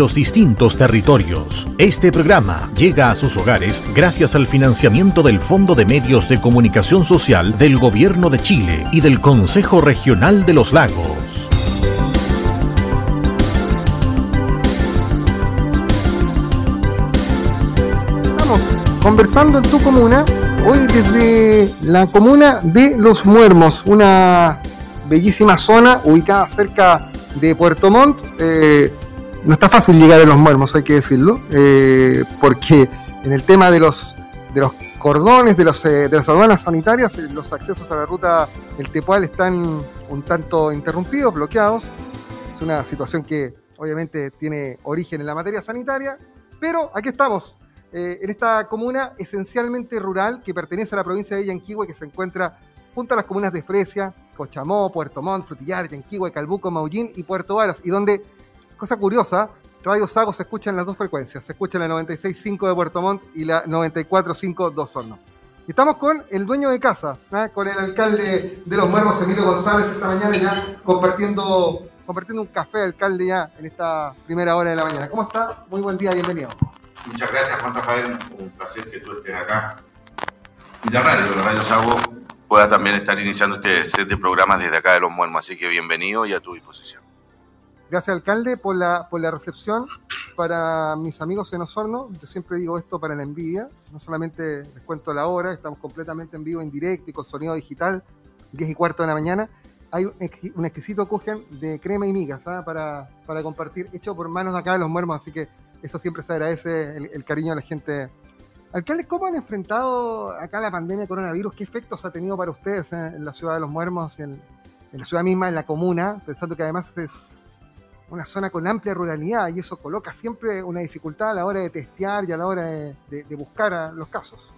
los distintos territorios. Este programa llega a sus hogares gracias al financiamiento del Fondo de Medios de Comunicación Social del Gobierno de Chile y del Consejo Regional de los Lagos. Estamos conversando en tu comuna, hoy desde la comuna de Los Muermos, una bellísima zona ubicada cerca de Puerto Montt. Eh, no está fácil llegar a Los Muermos, hay que decirlo, eh, porque en el tema de los, de los cordones, de, los, eh, de las aduanas sanitarias, los accesos a la ruta El Tepual están un tanto interrumpidos, bloqueados. Es una situación que obviamente tiene origen en la materia sanitaria, pero aquí estamos, en esta comuna esencialmente rural que pertenece a la provincia de Yanquihue, que se encuentra junto a las comunas de Fresia, Cochamó, Puerto Montt, Frutillar, Yanquihue, Calbuco, Maullín y Puerto Varas, y donde, cosa curiosa, Radio Sago se escucha en las dos frecuencias, se escucha en la 96.5 de Puerto Montt y la 94.5 de Osorno. Estamos con el dueño de casa, ¿eh? con el alcalde de Los Muermos, Emilio González, esta mañana ya compartiendo, un café, alcalde, ya en esta primera hora de la mañana. ¿Cómo está? Muy buen día, bienvenido. Muchas gracias, Juan Rafael. Un placer que tú estés acá. Y la radio, la Radio Sago pueda también estar iniciando este set de programas desde acá de Los Muermos. Así que bienvenido y a tu disposición. Gracias, alcalde, por la, por la recepción. Para mis amigos en Osorno, yo siempre digo esto para la envidia. No solamente les cuento la hora, estamos completamente en vivo, en directo y con sonido digital, 10 y cuarto de la mañana. Hay un exquisito kuchen de crema y migas ¿ah? para, para compartir, hecho por manos de acá de Los Muermos. Así que eso siempre se agradece, el, cariño de la gente Alcalde, ¿cómo han enfrentado acá la pandemia de coronavirus? ¿Qué efectos ha tenido para ustedes en la ciudad de Los Muermos, en, en, la ciudad misma, en la comuna? Pensando que además es una zona con amplia ruralidad y eso coloca siempre una dificultad a la hora de testear y a la hora de, de, de buscar a los casos.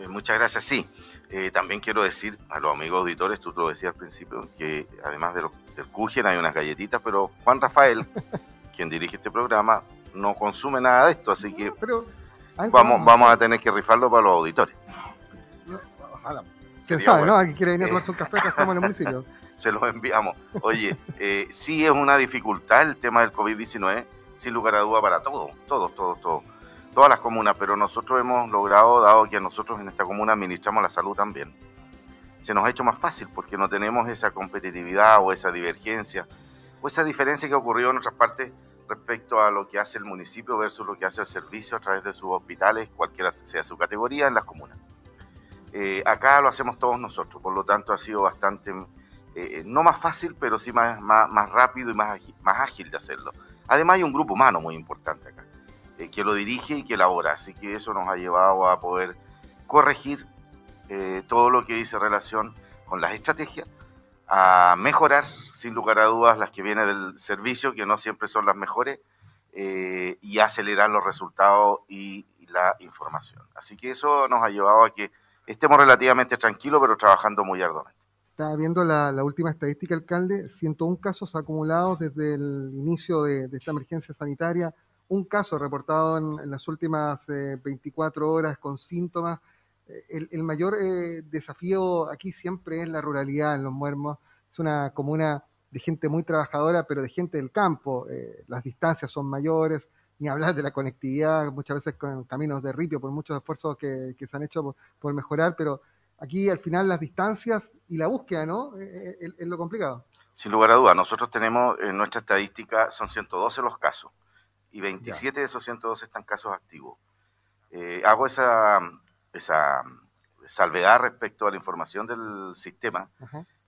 Eh, muchas gracias, sí. Eh, también quiero decir a los amigos auditores, tú lo decías al principio, que además de lo, del Kuchen hay unas galletitas, pero Juan Rafael, quien dirige este programa, no consume nada de esto, así que... Pero, Vamos, vamos a tener que rifarlo para los auditores. Ojalá. ¿Quién sabe, bueno. no? Aquí quiere venir a tomarse un café, estamos en el municipio. Se los enviamos. Oye, eh, sí es una dificultad el tema del COVID-19, sin lugar a duda para todos, todos, todos, todos. Todas las comunas, pero nosotros hemos logrado, dado que nosotros en esta comuna administramos la salud también, se nos ha hecho más fácil porque no tenemos esa competitividad o esa divergencia o esa diferencia que ha ocurrido en otras partes respecto a lo que hace el municipio versus lo que hace el servicio a través de sus hospitales, cualquiera sea su categoría, en las comunas. Eh, acá lo hacemos todos nosotros, por lo tanto ha sido bastante, eh, no más fácil, pero sí más, más, más rápido y más ágil, más ágil de hacerlo. Además hay un grupo humano muy importante acá, eh, que lo dirige y que elabora, así que eso nos ha llevado a poder corregir eh, todo lo que dice relación con las estrategias, a mejorar sin lugar a dudas las que vienen del servicio, que no siempre son las mejores, eh, y acelerar los resultados y, y, la información. Así que eso nos ha llevado a que estemos relativamente tranquilos, pero trabajando muy arduamente. Estaba viendo la, última estadística, alcalde, 101 casos acumulados desde el inicio de, de esta emergencia sanitaria, un caso reportado en, en las últimas eh, 24 horas con síntomas. El, el mayor eh, desafío aquí siempre es la ruralidad en los muermos. Es una comuna de gente muy trabajadora, pero de gente del campo. Eh, las distancias son mayores, ni hablar de la conectividad, muchas veces con caminos de ripio, por muchos esfuerzos que, que se han hecho por, mejorar, pero aquí al final las distancias y la búsqueda, ¿no? Eh, es, es, lo complicado. Sin lugar a dudas, nosotros tenemos en nuestra estadística, son 112 los casos, y 27 ya. de esos 112 están casos activos. Eh, hago esa, esa salvedad respecto a la información del sistema.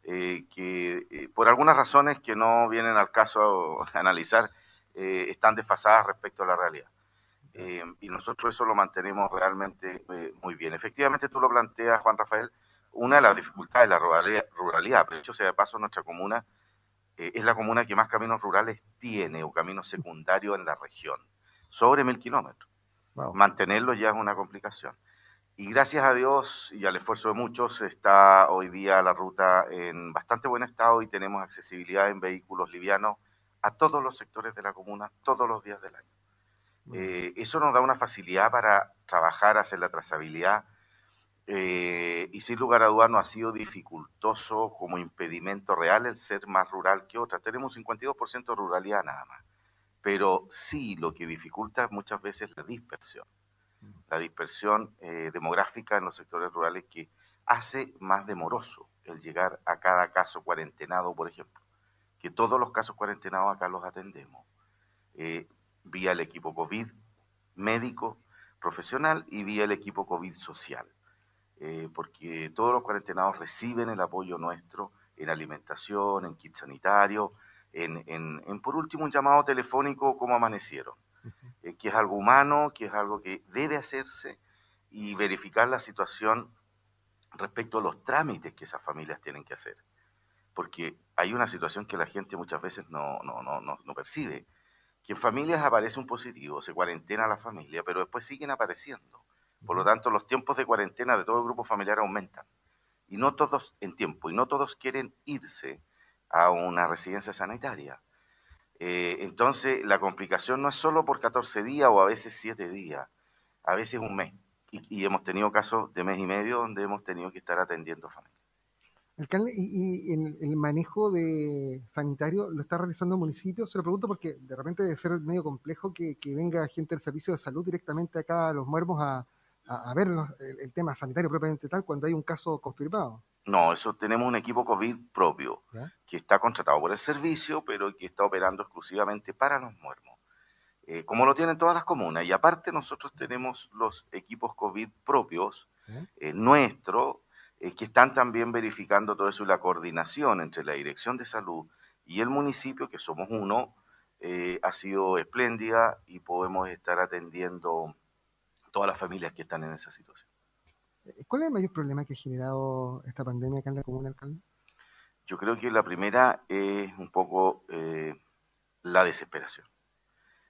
Eh, que eh, por algunas razones que no vienen al caso a, analizar, eh, están desfasadas respecto a la realidad. Eh, y nosotros eso lo mantenemos realmente muy bien. Efectivamente, tú lo planteas, Juan Rafael, una de las dificultades de la ruralidad, ruralidad pero hecho sea de paso, nuestra comuna es la comuna que más caminos rurales tiene o caminos secundarios en la región, sobre mil kilómetros. Wow. Mantenerlos ya es una complicación. Y gracias a Dios y al esfuerzo de muchos está hoy día la ruta en bastante buen estado y tenemos accesibilidad en vehículos livianos a todos los sectores de la comuna todos los días del año. Eh, eso nos da una facilidad para trabajar, hacer la trazabilidad eh, y sin lugar a dudas no ha sido dificultoso como impedimento real el ser más rural que otra. Tenemos un 52% de ruralidad nada más. pero sí lo que dificulta muchas veces la dispersión. La dispersión eh, demográfica en los sectores rurales que hace más demoroso el llegar a cada caso cuarentenado, por ejemplo, que todos los casos cuarentenados acá los atendemos, eh, vía el equipo COVID médico, profesional y vía el equipo COVID social, eh, porque todos los cuarentenados reciben el apoyo nuestro en alimentación, en kit sanitario, en, en, por último un llamado telefónico como amanecieron, eh, que es algo humano, que es algo que debe hacerse y verificar la situación respecto a los trámites que esas familias tienen que hacer. Porque hay una situación que la gente muchas veces no, no, no, no percibe, que en familias aparece un positivo, se cuarentena la familia, pero después siguen apareciendo. Por lo tanto, los tiempos de cuarentena de todo el grupo familiar aumentan. Y no todos en tiempo, y no todos quieren irse a una residencia sanitaria. Eh, entonces, la complicación no es solo por 14 días o a veces 7 días, a veces un mes. Y, hemos tenido casos de mes y medio donde hemos tenido que estar atendiendo familias. Alcalde, ¿y, el, manejo de sanitario lo está realizando el municipio? Se lo pregunto porque de repente debe ser medio complejo que, venga gente del servicio de salud directamente acá a los muermos a, ver el, tema sanitario propiamente tal cuando hay un caso confirmado. No, eso tenemos un equipo COVID propio que está contratado por el servicio, pero que está operando exclusivamente para los muermos, eh, como lo tienen todas las comunas. Y aparte nosotros tenemos los equipos COVID propios eh, nuestros, eh, que están también verificando todo eso y la coordinación entre la Dirección de Salud y el municipio, que somos uno, ha sido espléndida y podemos estar atendiendo todas las familias que están en esa situación. ¿Cuál es el mayor problema que ha generado esta pandemia acá en la comuna, alcalde? Yo creo que la primera es un poco eh, la desesperación.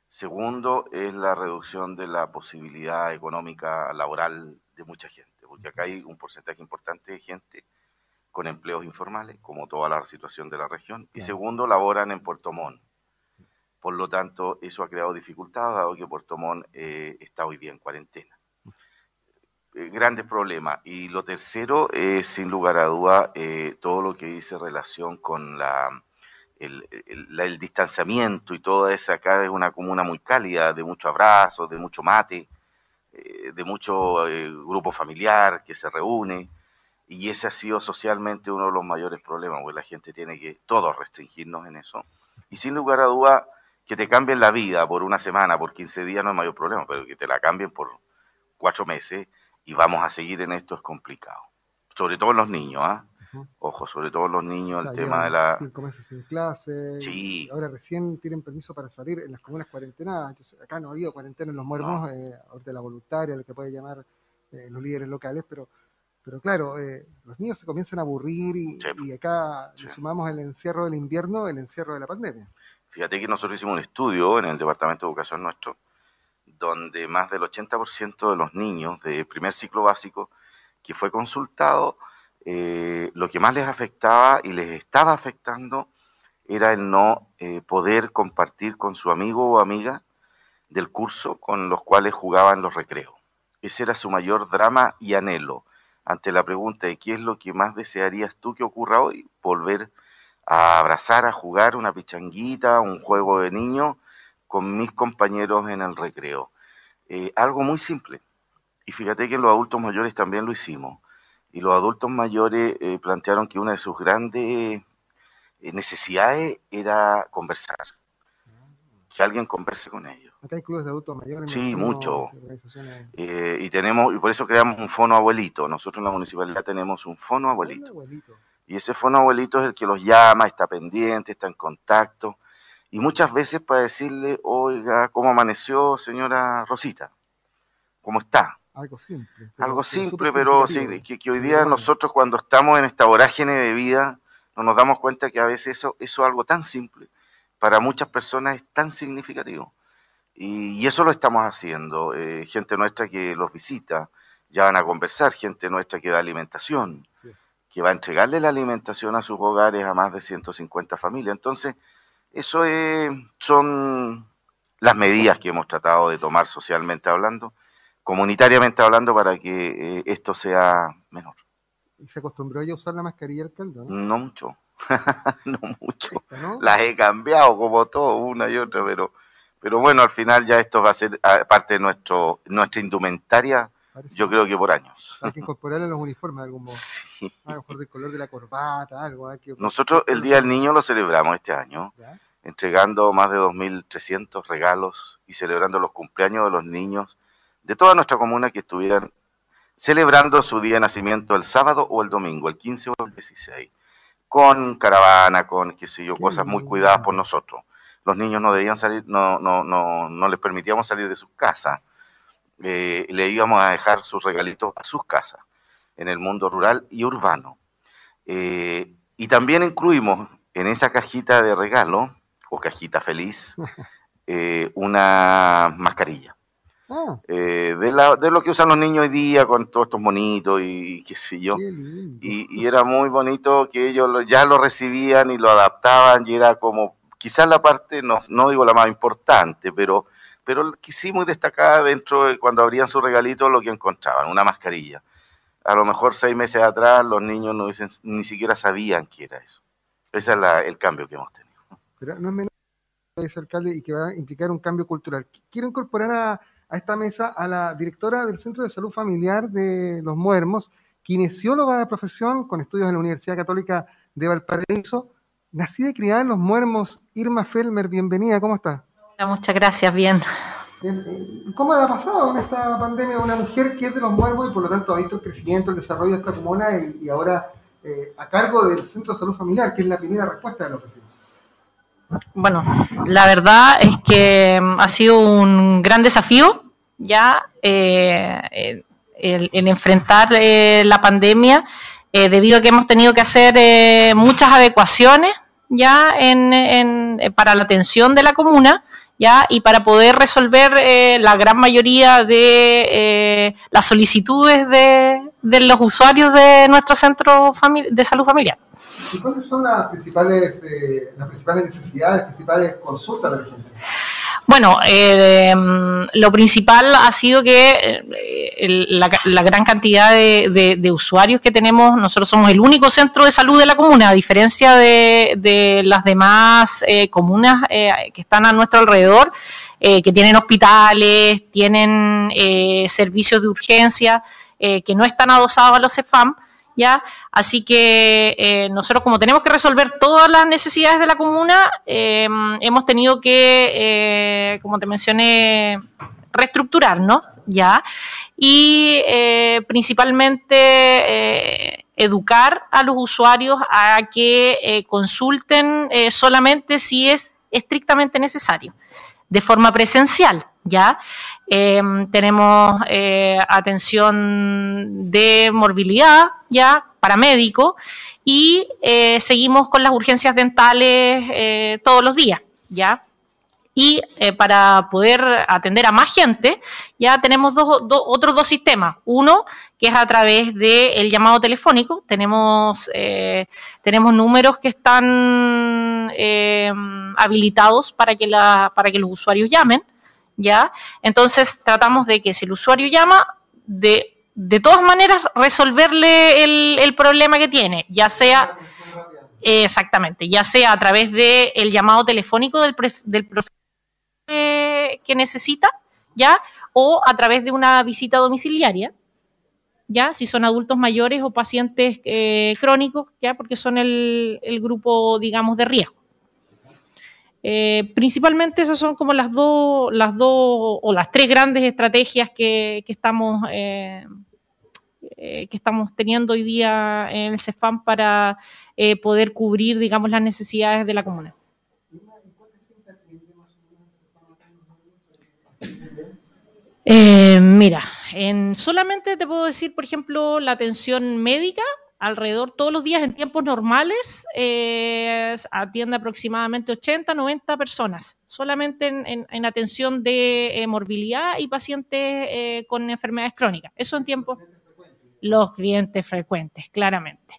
Segundo es la reducción de la posibilidad económica laboral de mucha gente, porque acá hay un porcentaje importante de gente con empleos informales, como toda la situación de la región. Y segundo, laboran en Puerto Montt. Por lo tanto, eso ha creado dificultades, dado que Puerto Montt eh, está hoy día en cuarentena. Eh, grandes problemas. Y lo tercero es, sin lugar a duda, eh, todo lo que dice relación con la el, el, distanciamiento y toda esa. Acá es una comuna muy cálida, de muchos abrazos, de mucho mate, eh, de mucho grupo familiar que se reúne. Y ese ha sido socialmente uno de los mayores problemas, porque la gente tiene que todos restringirnos en eso. Y sin lugar a duda, que te cambien la vida por una semana, por 15 días no es mayor problema, pero que te la cambien por cuatro meses y vamos a seguir en esto es complicado. Sobre todo en los niños, ¿ah? Ojo, sobre todo los niños, el tema de la... Cinco meses sin clase. Sí. Ahora recién tienen permiso para salir en las comunas cuarentenadas. Acá no ha habido cuarentena en los muermos, eh, ahorita la voluntaria, lo que puede llamar eh, los líderes locales, pero pero claro, eh, los niños se comienzan a aburrir y, y acá sumamos el encierro del invierno, el encierro de la pandemia. Fíjate que nosotros hicimos un estudio en el Departamento de Educación nuestro, donde más del 80% de los niños de primer ciclo básico que fue consultado, eh, lo que más les afectaba y les estaba afectando era el no eh, poder compartir con su amigo o amiga del curso con los cuales jugaban los recreos. Ese era su mayor drama y anhelo. Ante la pregunta de qué es lo que más desearías tú que ocurra hoy, volver a abrazar, a jugar una pichanguita, un juego de niño con mis compañeros en el recreo. Eh, algo muy simple. Y fíjate que los adultos mayores también lo hicimos. Y los adultos mayores eh, plantearon que una de sus grandes eh, necesidades era conversar. Que alguien converse con ellos. Acá hay clubes de adultos mayores. Sí, mucho. y tenemos y por eso creamos un fono abuelito. Nosotros en la municipalidad tenemos un fono abuelito. Y ese fono abuelito es el que los llama, está pendiente, está en contacto y muchas veces para decirle, oiga, ¿cómo amaneció, señora Rosita? ¿Cómo está? Algo simple. Algo simple, pero sí, que, hoy día nosotros cuando estamos en esta vorágine de vida, no nos damos cuenta que a veces eso, eso es algo tan simple, para muchas personas es tan significativo. Y, eso lo estamos haciendo. Eh, gente nuestra que los visita, ya van a conversar, gente nuestra que da alimentación, que va a entregarle la alimentación a sus hogares a más de 150 familias. Entonces, eso son las medidas que hemos tratado de tomar socialmente hablando, comunitariamente hablando, para que eh, esto sea menor. ¿Y se acostumbró a usar la mascarilla, alcalde? No, no mucho, no mucho. Las he cambiado como todo, una y otra, pero, pero bueno, al final ya esto va a ser ah, parte de nuestro, nuestra indumentaria, yo creo que por años. Hay que incorporarle los uniformes de algún modo. Sí. A lo mejor del color de la corbata, algo. Nosotros el Día del Niño lo celebramos este año, entregando más de 2.300 regalos y celebrando los cumpleaños de los niños de toda nuestra comuna que estuvieran celebrando su día de nacimiento el sábado o el domingo, el 15 o el 16, con caravana, con qué sé yo, cosas muy cuidadas por nosotros los niños no debían salir, no, no, no, no les permitíamos salir de sus casas. Eh, le íbamos a dejar sus regalitos a sus casas, en el mundo rural y urbano. Eh, y también incluimos en esa cajita de regalo, o cajita feliz, eh, una mascarilla. Ah. de, de, lo que usan los niños hoy día con todos estos monitos y qué sé yo. y, y, era muy bonito que ellos ya lo recibían y lo adaptaban y era como quizás la parte, no, no digo la más importante, pero, pero que sí muy destacada dentro de cuando abrían su regalito lo que encontraban, una mascarilla. A lo mejor seis meses atrás los niños no dicen, ni siquiera sabían qué era eso. Ese es el cambio que hemos tenido. Pero no es menos ese alcalde y que va a implicar un cambio cultural. Quiero incorporar a, a esta mesa a la directora del Centro de Salud Familiar de Los Muermos, kinesióloga de profesión con estudios en la Universidad Católica de Valparaíso, Nacida y criada en Los Muermos, Irma Felmer, bienvenida, ¿cómo está? muchas gracias, bien. ¿Cómo ha pasado en esta pandemia una mujer que es de Los Muermos y por lo tanto ha visto el crecimiento, el desarrollo de esta comuna y, ahora eh, a cargo del Centro de Salud Familiar, que es la primera respuesta de los vecinos? Bueno, la verdad es que mm, ha sido un gran desafío ya eh, el, enfrentar eh, la pandemia eh, debido a que hemos tenido que hacer eh, muchas adecuaciones ya en, eh, para la atención de la comuna ya y para poder resolver la gran mayoría de las solicitudes de, de, los usuarios de nuestro centro de salud familiar. ¿Y cuáles son las principales, las principales necesidades, las principales consultas de la gente? Bueno, eh, lo principal ha sido que eh, la, gran cantidad de, usuarios que tenemos, nosotros somos el único centro de salud de la comuna, a diferencia de, las demás eh, comunas que están a nuestro alrededor, que tienen hospitales, tienen servicios de urgencia, que no están adosados a los CEFAM. Así que eh, nosotros como tenemos que resolver todas las necesidades de la comuna, em, hemos tenido que, eh, como te mencioné, reestructurarnos, ¿ya? Y eh, principalmente educar a los usuarios a que consulten solamente si es estrictamente necesario, de forma presencial, ¿ya? Em, tenemos eh, atención de morbilidad, ya, paramédico, y eh, seguimos con las urgencias dentales eh, todos los días, ya. Y para poder atender a más gente, ya tenemos dos, otros dos sistemas. Uno, que es a través del llamado telefónico. Tenemos, tenemos números que están habilitados para que, la, para que los usuarios llamen ¿ya? Entonces tratamos de que si el usuario llama, de, de todas maneras resolverle el, problema que tiene, ya sea... exactamente, ya sea a través del el llamado telefónico del, del profesional que necesita, ¿ya? O a través de una visita domiciliaria, ¿ya? Si son adultos mayores o pacientes eh, crónicos, ¿ya? Porque son el, el grupo, digamos, de riesgo. Eh, principalmente esas son como las dos, las dos o las tres grandes estrategias que, estamos eh, eh, que estamos teniendo hoy día en el CEFAM para poder cubrir, digamos, las necesidades de la comuna. mira, en, solamente te puedo decir, por ejemplo, la atención médica alrededor todos los días en tiempos normales eh, atiende aproximadamente 80, 90 personas, solamente en, atención de eh, morbilidad y pacientes eh, con enfermedades crónicas. Eso en tiempos los clientes frecuentes, claramente.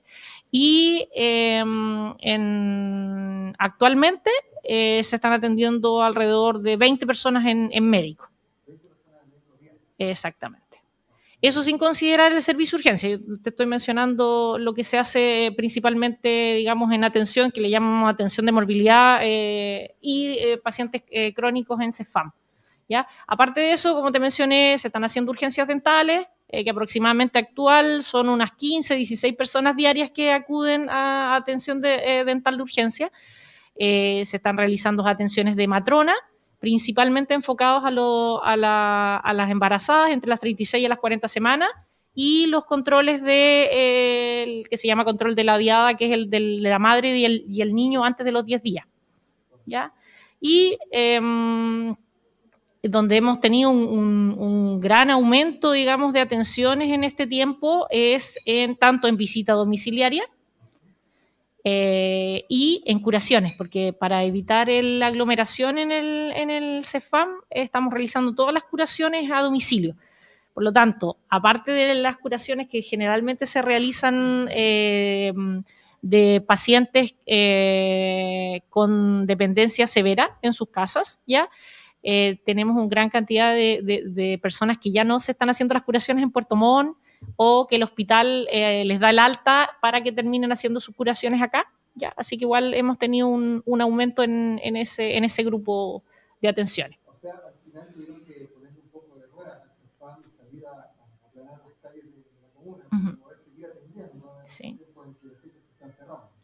Y em, en, actualmente se están atendiendo alrededor de 20 personas en, en médico. Exactamente. Eso sin considerar el servicio de urgencia. Yo te estoy mencionando lo que se hace principalmente, digamos, en atención, que le llamamos atención de morbilidad eh, y eh, pacientes eh, crónicos en CEFAM. Aparte de eso, como te mencioné, se están haciendo urgencias dentales, que aproximadamente actual son unas 15, 16 personas diarias que acuden a atención dental de urgencia. se están realizando atenciones de matrona, principalmente enfocados a, las embarazadas entre las 36 y las 40 semanas y los controles de, eh, que se llama control de la diada, que es el de la madre y el, niño antes de los 10 días. ¿ya? Y em, donde hemos tenido un, un, gran aumento, digamos, de atenciones en este tiempo es en tanto en visita domiciliaria, eh, y en curaciones, porque para evitar la aglomeración en el, en el CEFAM estamos realizando todas las curaciones a domicilio. Por lo tanto, aparte de las curaciones que generalmente se realizan eh, de pacientes eh, con dependencia severa en sus casas, ya tenemos una gran cantidad de, de, personas que ya no se están haciendo las curaciones en Puerto Montt, o que el hospital eh, les da el alta para que terminen haciendo sus curaciones acá. ¿ya? Así que igual hemos tenido un, un aumento en, en, ese, en ese grupo de atenciones. O sea, al final tuvieron que poner un poco de rueda, y salir a, a aplanar las calles de, la comuna, uh -huh. poder seguir atendiendo, ¿no? Sí.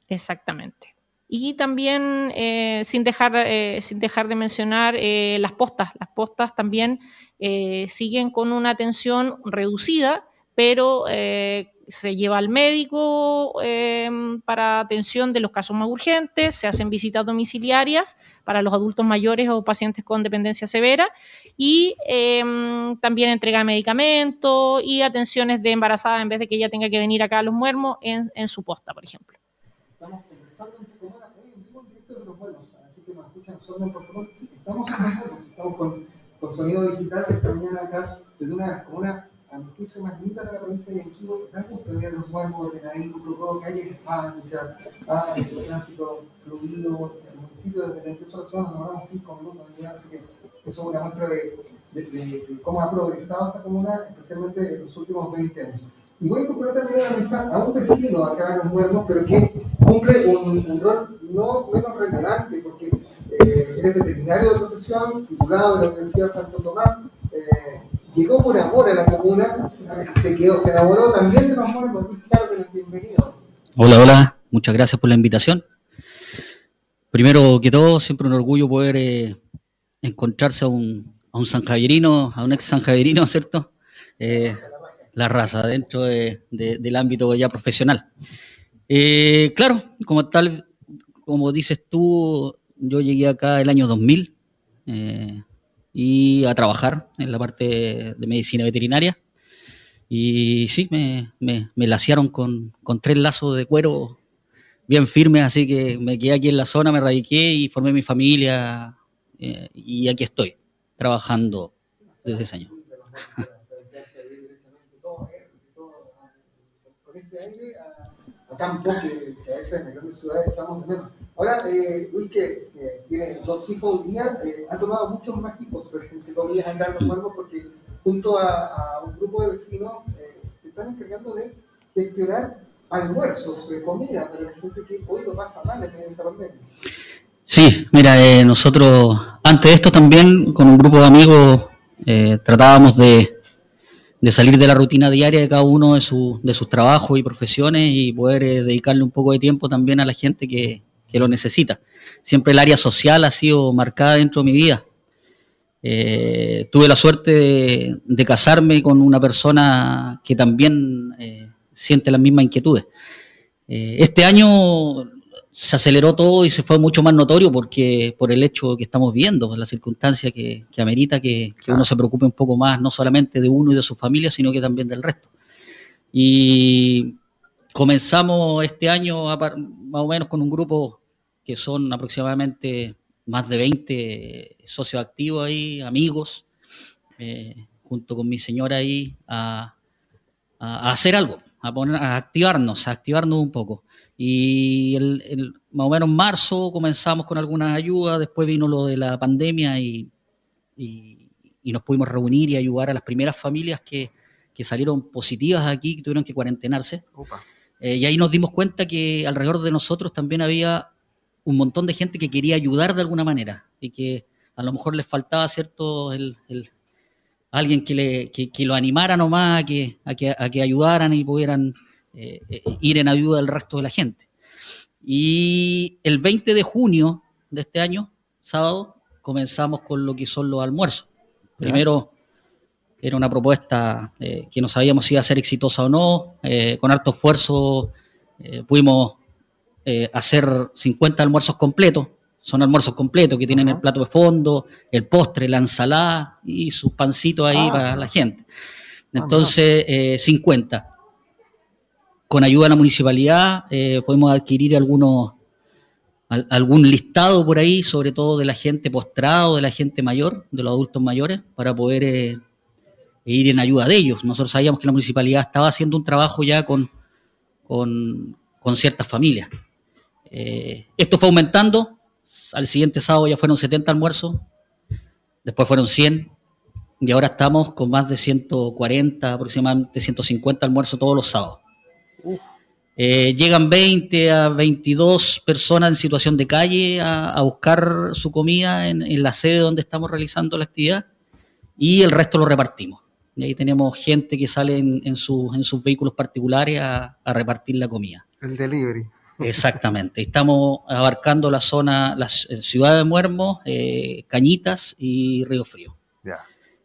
Exactamente. Y también, eh, sin, dejar, eh, sin dejar de mencionar, eh, las postas. Las postas también eh, siguen con una atención reducida, pero eh, se lleva al médico eh, para atención de los casos más urgentes, se hacen visitas domiciliarias para los adultos mayores o pacientes con dependencia severa y eh, también entrega medicamentos y atenciones de embarazada en vez de que ella tenga que venir acá a los muermos en, en su posta, por ejemplo. Estamos conversando un poco más hoy en vivo en directo de los muermos, así que nos escuchan solo en Puerto sí, estamos en los muermos, estamos con, con sonido digital esta mañana acá desde una a más linda de la provincia de Yanquibo, da gusto ver los muertos ordenaditos, todo, calles anchas, ah, el tránsito fluido, el municipio desde la empezó la zona nos vamos cinco minutos así que eso es una muestra de, de, de, cómo ha progresado esta comuna, especialmente en los últimos 20 años. Y voy a incorporar también a la mesa a un vecino acá en los muertos, pero que cumple un, rol no menos relevante, porque eh, es veterinario de profesión, titulado de la Universidad de Santo Tomás, eh, llegó por amor a la comuna, se quedó, se enamoró también de los. Claro que bienvenido. Hola, hola, muchas gracias por la invitación. Primero que todo, siempre un orgullo poder eh, encontrarse a un, a un a un ex sanjavierino, ¿cierto? Eh, la raza dentro de, de, del ámbito ya profesional. Eh, claro, como tal, como dices tú, yo llegué acá el año 2000. Eh, y a trabajar en la parte de medicina veterinaria. Y sí, me, me, me laciaron con, con, tres lazos de cuero bien firmes, así que me quedé aquí en la zona, me radiqué y formé mi familia eh, y aquí estoy, trabajando desde ese año. Campo que, a veces en las grandes ciudades estamos de menos. Ahora, eh, Luis, que tiene dos hijos hoy día, eh, ha tomado muchos más hijos, entre comillas, andar los muertos, porque junto a, un grupo de vecinos eh, se están encargando de gestionar almuerzos, de comida, para la gente que hoy lo pasa mal en esta pandemia. Sí, mira, eh, nosotros antes de esto también con un grupo de amigos eh, tratábamos de de salir de la rutina diaria de cada uno de, su, de sus trabajos y profesiones y poder eh, dedicarle un poco de tiempo también a la gente que, que, lo necesita. Siempre el área social ha sido marcada dentro de mi vida. Eh, tuve la suerte de, casarme con una persona que también eh, siente las mismas inquietudes. Este año se aceleró todo y se fue mucho más notorio porque por el hecho que estamos viendo, por la circunstancia que, que amerita que, que, uno se preocupe un poco más, no solamente de uno y de su familia, sino que también del resto. Y comenzamos este año a, más o menos con un grupo que son aproximadamente más de 20 socios activos ahí, amigos, eh, junto con mi señora ahí, a, a, a hacer algo, a, poner, a activarnos, a activarnos un poco. Y el, el, más o menos en marzo comenzamos con algunas ayudas, después vino lo de la pandemia y, y, y, nos pudimos reunir y ayudar a las primeras familias que, que salieron positivas aquí, que tuvieron que cuarentenarse. Eh, y ahí nos dimos cuenta que alrededor de nosotros también había un montón de gente que quería ayudar de alguna manera y que a lo mejor les faltaba cierto el, alguien que, le, que, lo animara nomás a que, a que, a que ayudaran y pudieran eh, eh, ir en ayuda del resto de la gente. Y el 20 de junio de este año, sábado, comenzamos con lo que son los almuerzos. Primero era una propuesta eh, que no sabíamos si iba a ser exitosa o no. con harto esfuerzo pudimos hacer 50 almuerzos completos son almuerzos completos que tienen el plato de fondo, el postre, la ensalada y sus pancitos ahí ah. para la gente. Ah, Entonces, 50. Eh, Con ayuda de la municipalidad eh, podemos adquirir algunos algún listado por ahí, sobre todo de la gente postrado, de la gente mayor, de los adultos mayores, para poder eh, ir en ayuda de ellos. Nosotros sabíamos que la municipalidad estaba haciendo un trabajo ya con, con, ciertas familias. esto fue aumentando, al siguiente sábado ya fueron 70 almuerzos, después fueron 100 y ahora estamos con más de 140, aproximadamente 150 almuerzos todos los sábados. Eh, llegan 20 a 22 personas en situación de calle a, buscar su comida en, la sede donde estamos realizando la actividad y el resto lo repartimos. Y ahí tenemos gente que sale en, sus vehículos particulares a, a repartir la comida. El delivery. Exactamente. Estamos abarcando la zona, la ciudad de Muermo, eh, Cañitas y Río Frío.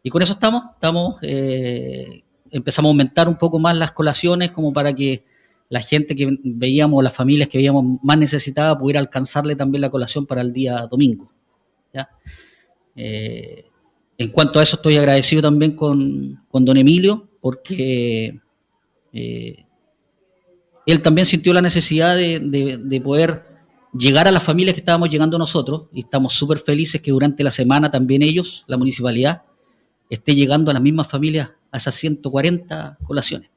Y con eso estamos, estamos, eh, empezamos a aumentar un poco más las colaciones como para que la gente que veíamos, las familias que veíamos más necesitadas, pudiera alcanzarle también la colación para el día domingo. Eh, en cuanto a eso, estoy agradecido también con, con don Emilio, porque él también sintió la necesidad de, poder llegar a las familias que estábamos llegando nosotros y estamos súper felices que durante la semana también ellos, la municipalidad, esté llegando a las mismas familias a esas 140 colaciones.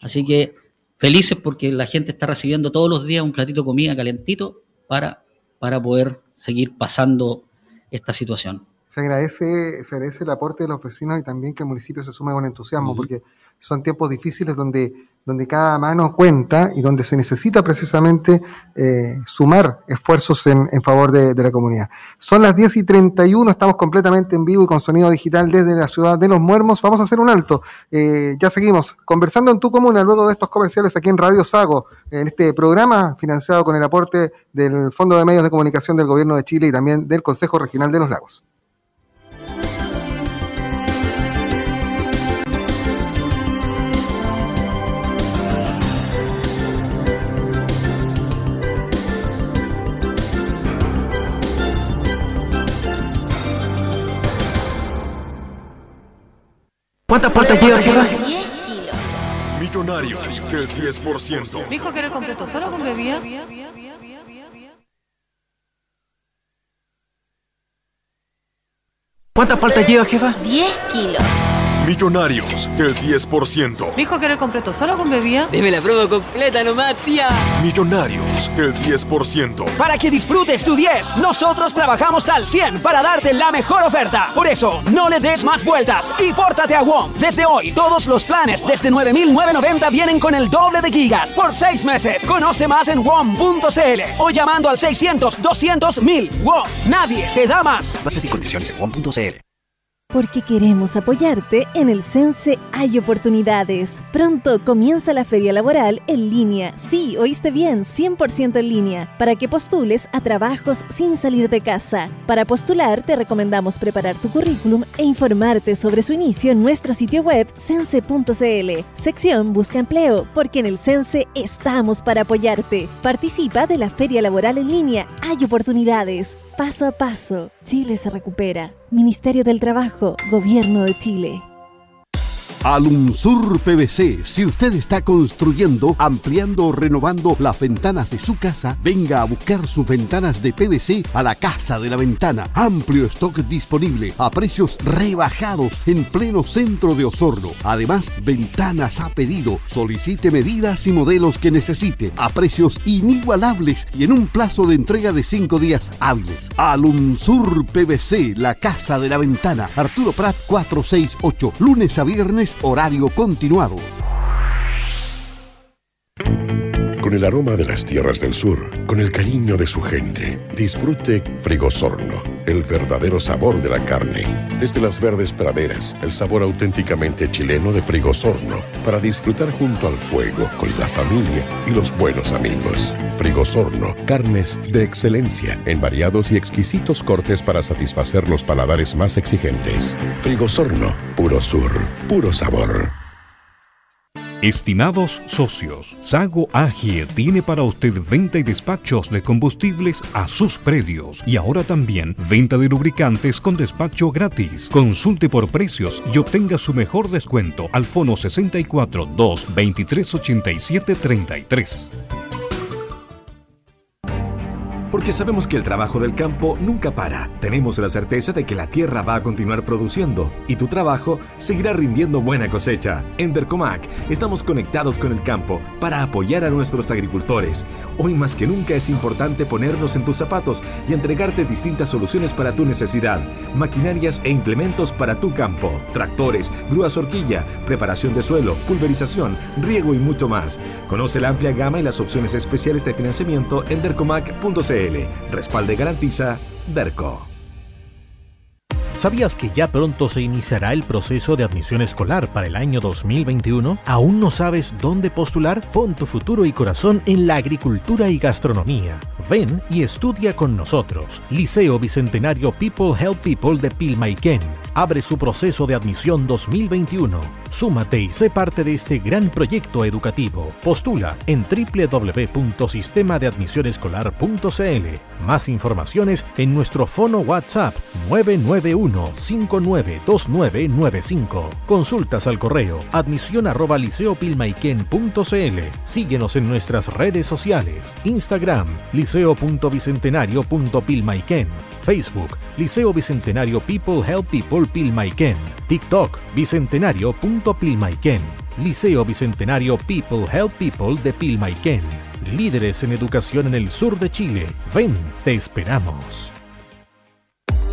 Así que felices porque la gente está recibiendo todos los días un platito de comida calentito para, para poder seguir pasando esta situación. Se agradece, se agradece el aporte de los vecinos y también que el municipio se sume con entusiasmo, porque son tiempos difíciles donde donde cada mano cuenta y donde se necesita precisamente eh, sumar esfuerzos en, favor de, la comunidad. Son las 10 y 31, estamos completamente en vivo y con sonido digital desde la ciudad de Los Muermos. Vamos a hacer un alto. Eh, ya seguimos conversando en tu comuna luego de estos comerciales aquí en Radio Sago, en este programa financiado con el aporte del Fondo de Medios de Comunicación del Gobierno de Chile y también del Consejo Regional de los Lagos. ¿Cuántas partes lleva, jefa? 10 kilos. Millonarios del 10%. Dijo que era completo, solo con bebida. ¿Cuántas partes lleva, jefa? 10 kilos. Millonarios del 10%. Dijo que era completo, solo con bebida. Deme la prueba completa nomás, tía. Millonarios del 10%. Para que disfrutes tu 10, nosotros trabajamos al 100 para darte la mejor oferta. Por eso, no le des más vueltas y pórtate a WOM. Desde hoy, todos los planes desde 9.990 vienen con el doble de gigas por 6 meses. Conoce más en WOM.cl o llamando al 600 200 1000. WOM, nadie te da más. Bases y condiciones en WOM.cl. Porque queremos apoyarte, en el Sense hay oportunidades. Pronto comienza la feria laboral en línea. Sí, oíste bien, 100% en línea, para que postules a trabajos sin salir de casa. Para postular, te recomendamos preparar tu currículum e informarte sobre su inicio en nuestro sitio web sense.cl. Sección Busca empleo, porque en el Sense estamos para apoyarte. Participa de la feria laboral en línea. Hay oportunidades. Paso a paso, Chile se recupera. Ministerio del Trabajo, Gobierno de Chile. Alumsur PVC. Si usted está construyendo, ampliando o renovando las ventanas de su casa, venga a buscar sus ventanas de PVC a la Casa de la Ventana. Amplio stock disponible a precios rebajados en pleno centro de Osorno. Además, ventanas a pedido. Solicite medidas y modelos que necesite a precios inigualables y en un plazo de entrega de 5 días hábiles. Alumsur PVC, la Casa de la Ventana. Arturo Prat 468, lunes a viernes Es horario continuado. Con el aroma de las tierras del sur, con el cariño de su gente, disfrute Frigosorno, el verdadero sabor de la carne. Desde las verdes praderas, el sabor auténticamente chileno de Frigosorno, para disfrutar junto al fuego, con la familia y los buenos amigos. Frigosorno, carnes de excelencia, en variados y exquisitos cortes para satisfacer los paladares más exigentes. Frigosorno, puro sur, puro sabor. Estimados socios, Sago AG tiene para usted venta y despachos de combustibles a sus predios y ahora también venta de lubricantes con despacho gratis. Consulte por precios y obtenga su mejor descuento al fono 64 2 23 87 33 porque sabemos que el trabajo del campo nunca para. Tenemos la certeza de que la tierra va a continuar produciendo y tu trabajo seguirá rindiendo buena cosecha. En Dercomac estamos conectados con el campo para apoyar a nuestros agricultores. Hoy más que nunca es importante ponernos en tus zapatos y entregarte distintas soluciones para tu necesidad. Maquinarias e implementos para tu campo. Tractores, grúas horquilla, preparación de suelo, pulverización, riego y mucho más. Conoce la amplia gama y las opciones especiales de financiamiento en dercomac.cl. Respalde y garantiza DERCO. ¿Sabías que ya pronto se iniciará el proceso de admisión escolar para el año 2021? ¿Aún no sabes dónde postular? Pon tu futuro y corazón en la agricultura y gastronomía. Ven y estudia con nosotros. Liceo Bicentenario People Help People de Pilmaiken abre su proceso de admisión 2021. Súmate y sé parte de este gran proyecto educativo. Postula en www.sistemadeadmisionescolar.cl. Más informaciones en nuestro fono WhatsApp 991-592995. Consultas al correo admisión arroba liceopilmaiken.cl. Síguenos en nuestras redes sociales. Instagram liceo.bicentenario.pilmaiken. Facebook Liceo Bicentenario People Help People Pilmaiken. TikTok bicentenario.pilmaiken. Liceo Bicentenario People Help People de Pilmaiken. Líderes en educación en el sur de Chile. Ven, te esperamos.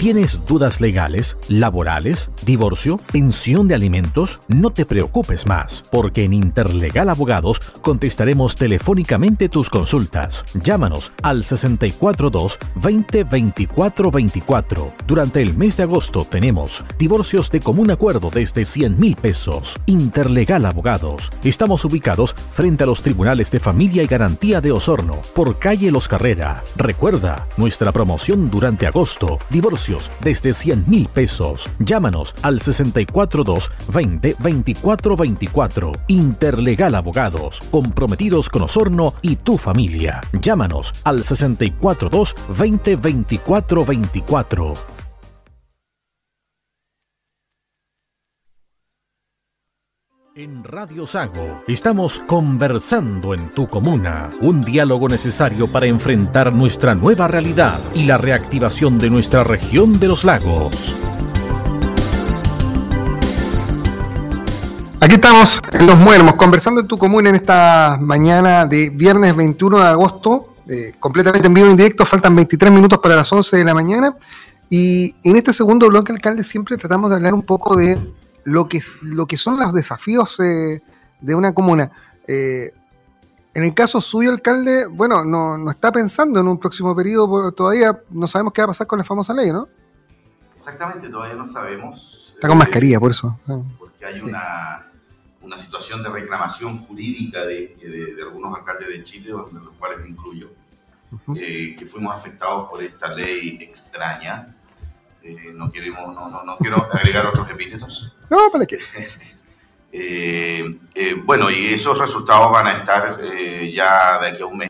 ¿Tienes dudas legales, laborales, divorcio, pensión de alimentos? No te preocupes más, porque en Interlegal Abogados contestaremos telefónicamente tus consultas. Llámanos al 642 20 24 24. Durante el mes de agosto tenemos divorcios de común acuerdo desde 100 mil pesos. Interlegal Abogados. Estamos ubicados frente a los tribunales de familia y garantía de Osorno, por calle Los Carrera. Recuerda, nuestra promoción durante agosto. Divorcio desde 100 mil pesos. Llámanos al 642 20 24 24. Interlegal Abogados, comprometidos con Osorno y tu familia. Llámanos al 642 20 24 24. En Radio Sago estamos conversando en tu comuna, un diálogo necesario para enfrentar nuestra nueva realidad y la reactivación de nuestra región de los lagos. Aquí estamos en Los Muermos, conversando en tu comuna en esta mañana de viernes 21 de agosto, eh, completamente en vivo en directo, faltan 23 minutos para las 11 de la mañana. Y en este segundo bloque, alcalde, siempre tratamos de hablar un poco de lo que, lo que son los desafíos eh, de una comuna. Eh, en el caso suyo, alcalde, bueno, no, no, está pensando en un próximo periodo, todavía no sabemos qué va a pasar con la famosa ley, ¿no? Exactamente, todavía no sabemos. Está con mascarilla, por eso. Porque hay una, una, situación de reclamación jurídica de, de, algunos alcaldes de Chile, de los cuales me incluyo, eh, que fuimos afectados por esta ley extraña eh, no queremos, no, no, no, quiero agregar otros epítetos. No, ¿para qué? Eh, eh, bueno, y esos resultados van a estar ya de aquí a un mes.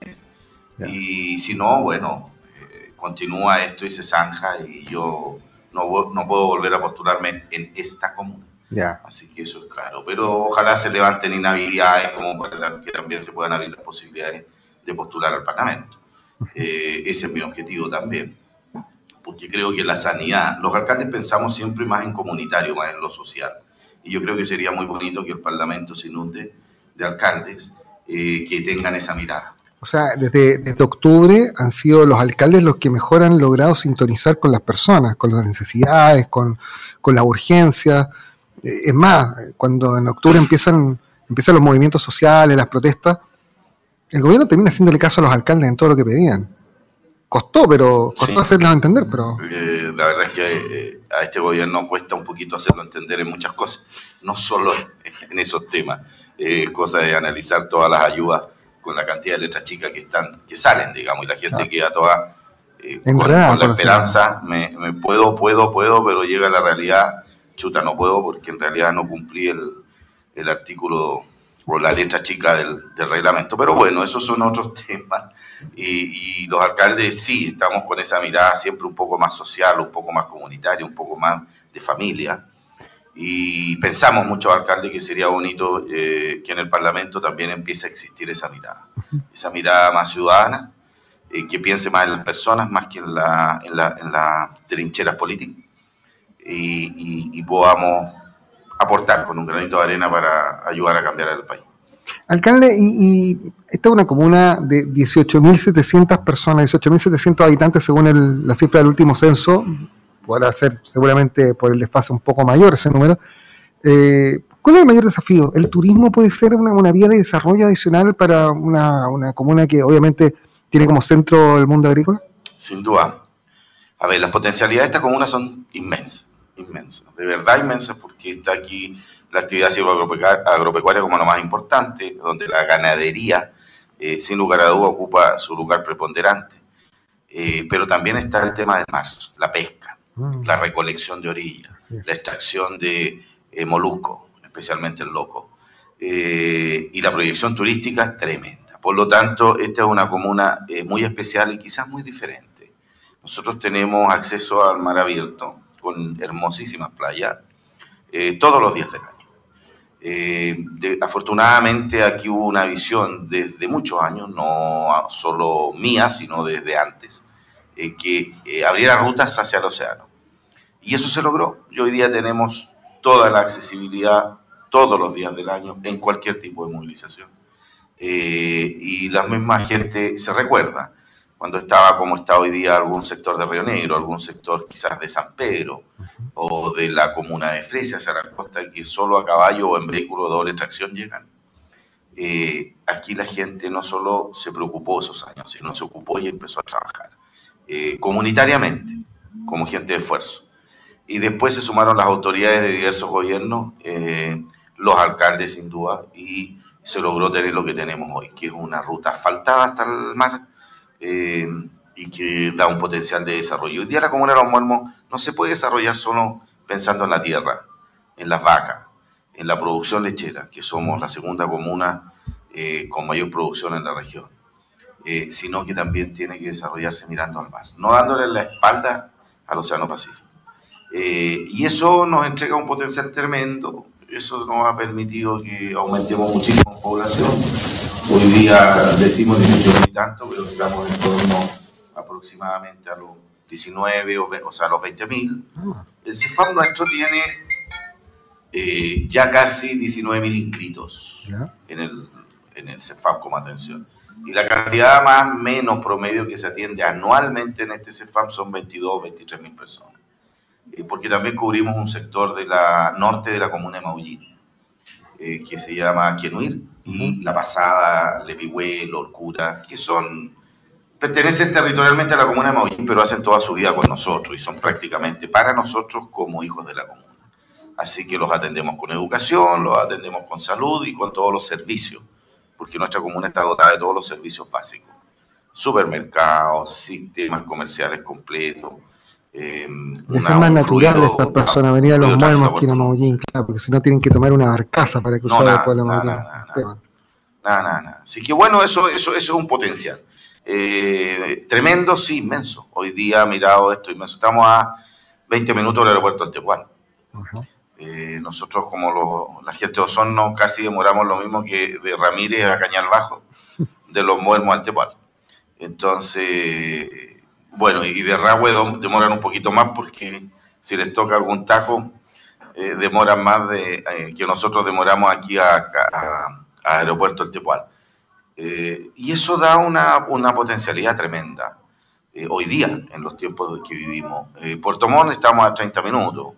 Y si no, bueno, continúa esto y se zanja y yo no, no puedo volver a postularme en esta comuna. Ya. Así que eso es claro. Pero ojalá se levanten inhabilidades como para que también se puedan abrir las posibilidades de postular al Parlamento. ese es mi objetivo también porque creo que la sanidad, los alcaldes pensamos siempre más en comunitario, más en lo social. Y yo creo que sería muy bonito que el Parlamento se inunde de alcaldes eh, que tengan esa mirada. O sea, desde, desde, octubre han sido los alcaldes los que mejor han logrado sintonizar con las personas, con las necesidades, con, con la urgencia. Eh, es más, cuando en octubre empiezan, empiezan los movimientos sociales, las protestas, el gobierno termina haciéndole caso a los alcaldes en todo lo que pedían. Costó, pero costó hacerlos entender, pero... Eh, la verdad es que eh, a este gobierno cuesta un poquito hacerlo entender en muchas cosas, no solo en esos temas, eh, cosa de analizar todas las ayudas con la cantidad de letras chicas que están que salen, digamos, y la gente queda toda con, con la esperanza, me, me, puedo, puedo, puedo, pero llega la realidad, chuta, no puedo porque en realidad no cumplí el, el artículo o la letra chica del, del, reglamento. Pero bueno, esos son otros temas. Y, y, los alcaldes sí, estamos con esa mirada siempre un poco más social, un poco más comunitaria, un poco más de familia. Y pensamos muchos alcaldes que sería bonito eh, que en el Parlamento también empiece a existir esa mirada, esa mirada más ciudadana, eh, que piense más en las personas más que en la, en la, en la trincheras políticas y, y, y podamos aportar con un granito de arena para ayudar a cambiar el país. Alcalde, y, y esta es una comuna de 18.700 personas, 18.700 habitantes según el, la cifra del último censo, podrá ser seguramente por el desfase un poco mayor ese número. Eh, ¿Cuál es el mayor desafío? ¿El turismo puede ser una, una vía de desarrollo adicional para una, una, comuna que obviamente tiene como centro el mundo agrícola? Sin duda. A ver, las potencialidades de esta comuna son inmensas, inmensas, de verdad inmensas, porque está aquí la actividad agropecuaria como lo más importante, donde la ganadería, eh, sin lugar a duda, ocupa su lugar preponderante. Eh, pero también está el tema del mar, la pesca, mm. la recolección de orillas, la extracción de eh, molusco, especialmente el loco, eh, y la proyección turística es tremenda. Por lo tanto, esta es una comuna eh, muy especial y quizás muy diferente. Nosotros tenemos acceso al mar abierto con hermosísimas playas todos los días del año. Eh, afortunadamente aquí hubo una visión desde muchos años, no solo mía, sino desde antes, eh, que eh, abriera rutas hacia el océano. Y eso se logró. Y hoy día tenemos toda la accesibilidad todos los días del año en cualquier tipo de movilización. y la misma gente se recuerda cuando estaba como está hoy día algún sector de Río Negro, algún sector quizás de San Pedro o de la comuna de Fresia hacia la costa, que solo a caballo o en vehículo de doble tracción llegan. Eh, aquí la gente no solo se preocupó esos años, sino se ocupó y empezó a trabajar eh, comunitariamente, como gente de esfuerzo. Y después se sumaron las autoridades de diversos gobiernos, eh, los alcaldes sin duda, y se logró tener lo que tenemos hoy, que es una ruta asfaltada hasta el mar, eh, y que da un potencial de desarrollo. Hoy día la comuna de Los Muermos no se puede desarrollar solo pensando en la tierra, en las vacas, en la producción lechera, que somos la segunda comuna eh, con mayor producción en la región, eh, sino que también tiene que desarrollarse mirando al mar, no dándole la espalda al Océano Pacífico. Eh, y eso nos entrega un potencial tremendo, eso nos ha permitido que aumentemos muchísimo la población Hoy día decimos 18 y tanto, pero estamos en torno aproximadamente a los 19, o, o sea, a los 20 mil. El CEFAM nuestro tiene eh, ya casi 19 mil inscritos en el, en el CEFAM como atención. Y la cantidad más menos promedio que se atiende anualmente en este CEFAM son 22 23 mil personas. Eh, porque también cubrimos un sector de la norte de la comuna de Maullín, eh, que se llama Quienuir, La Pasada, Levigüe, Lorcura, que son, pertenecen territorialmente a la comuna de Maullín, pero hacen toda su vida con nosotros y son prácticamente para nosotros como hijos de la comuna. Así que los atendemos con educación, los atendemos con salud y con todos los servicios, porque nuestra comuna está dotada de todos los servicios básicos. Supermercados, sistemas comerciales completos, eh, es más natural estas personas venir a los muermos que ir a Maullín, claro, porque si no tienen que tomar una barcaza para cruzar no, el pueblo de Maullín. Nada, nada, nada. Así que bueno, eso, eso, eso es un potencial. Eh, tremendo, sí, inmenso. Hoy día, mirado esto, inmenso. Estamos a 20 minutos del aeropuerto del Tehuán. Uh -huh. eh, nosotros, como lo, la gente de Osorno, casi demoramos lo mismo que de Ramírez a Cañal Bajo, de los muermos al Tehuán. Entonces bueno, y de Rahue demoran un poquito más porque si les toca algún taco, eh, demoran más de eh, que nosotros demoramos aquí a, a, a Aeropuerto El Tepual. Eh, y eso da una, una potencialidad tremenda hoy día, en los tiempos que vivimos. Puerto Montt estamos a 30 minutos.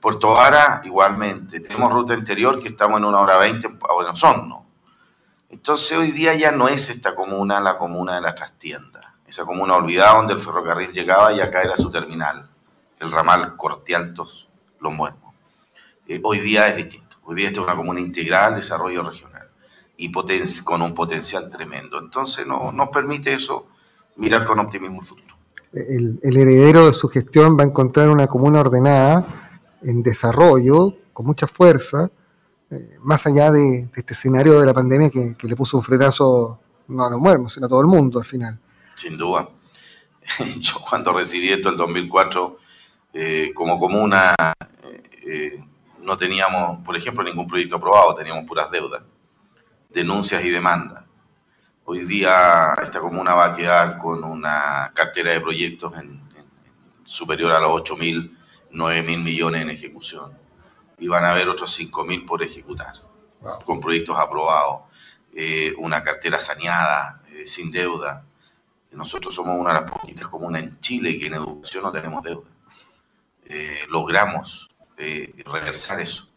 Puerto Vara, igualmente. Tenemos ruta interior que estamos en una hora veinte en Buenos ¿no? Entonces hoy día ya no es esta comuna la comuna de la trastienda. Esa comuna olvidada donde el ferrocarril llegaba y acá era su terminal. El ramal Cortialtos, Los Muermos. Eh, hoy día es distinto. Hoy día esta es una comuna integral, desarrollo regional. Y con un potencial tremendo. Entonces no, nos permite eso mirar con optimismo el futuro. El, el heredero de su gestión va a encontrar una comuna ordenada en desarrollo, con mucha fuerza, eh, más allá de, este escenario de la pandemia que, le puso un frenazo no a los muertos, sino a todo el mundo al final. Sin duda. Yo cuando recibí esto el 2004, eh, como comuna, eh, no teníamos, por ejemplo, ningún proyecto aprobado, teníamos puras deudas, denuncias y demandas. Hoy día esta comuna va a quedar con una cartera de proyectos superior a los 8.000 9 mil millones en ejecución y van a haber otros 5 mil por ejecutar, con proyectos aprobados, eh, una cartera saneada, eh, sin deuda. Nosotros somos una de las poquitas comunas en Chile que en educación no tenemos deuda. Eh, logramos reversar eso.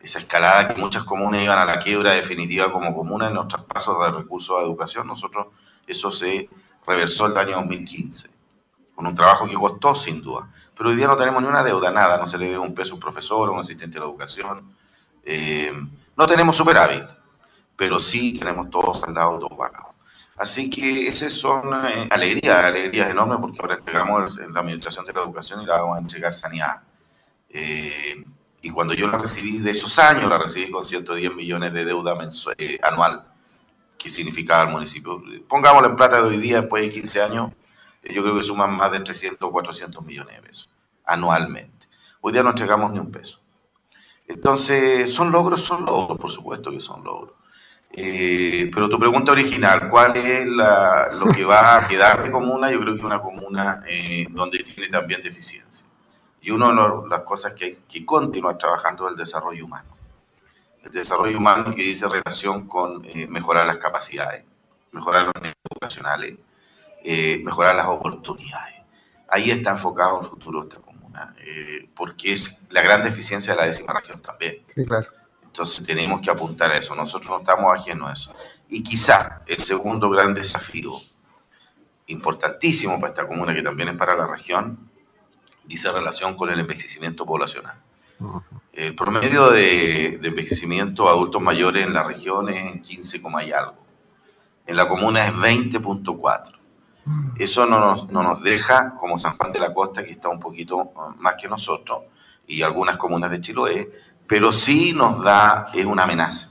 Esa escalada que muchas comunas iban a la quiebra definitiva como comuna en los traspasos de recursos a educación, nosotros eso se reversó el año 2015 con un trabajo que costó sin duda. Pero hoy día no tenemos ni una deuda, nada, no se le debe un peso a un profesor, a un asistente de la educación. Eh, no tenemos superávit, pero sí tenemos todo saldado, todo pagado. Así que esas son eh, alegrías, alegrías enormes porque ahora entregamos la administración de la educación y la vamos a entregar sanidad. Eh, y cuando yo la recibí de esos años, la recibí con 110 millones de deuda mensual, anual, que significaba el municipio. Pongámoslo en plata de hoy día, después de 15 años, yo creo que suman más de 300 o 400 millones de pesos anualmente. Hoy día no entregamos ni un peso. Entonces, ¿son logros? Son logros, por supuesto que son logros. Eh, pero tu pregunta original, ¿cuál es lo que va a quedar de comuna? Yo creo que una comuna eh, donde tiene también deficiencia. Y una de las cosas que hay que continuar trabajando es el desarrollo humano. El desarrollo humano que dice relación con eh, mejorar las capacidades, mejorar los niveles educacionales, eh, mejorar las oportunidades. Ahí está enfocado el futuro de esta comuna, porque es la gran deficiencia de la décima región también. Sí, claro. Entonces tenemos que apuntar a eso, nosotros no estamos ajenos a eso. Y quizá el segundo gran desafío, importantísimo para esta comuna, que también es para la región, dice relación con el envejecimiento poblacional. El promedio de, de, envejecimiento adultos mayores en la región es en 15, y algo. En la comuna es 20.4. Eso no nos, no nos deja, como San Juan de la Costa, que está un poquito uh, más que nosotros, y algunas comunas de Chiloé, pero sí nos da, es una amenaza,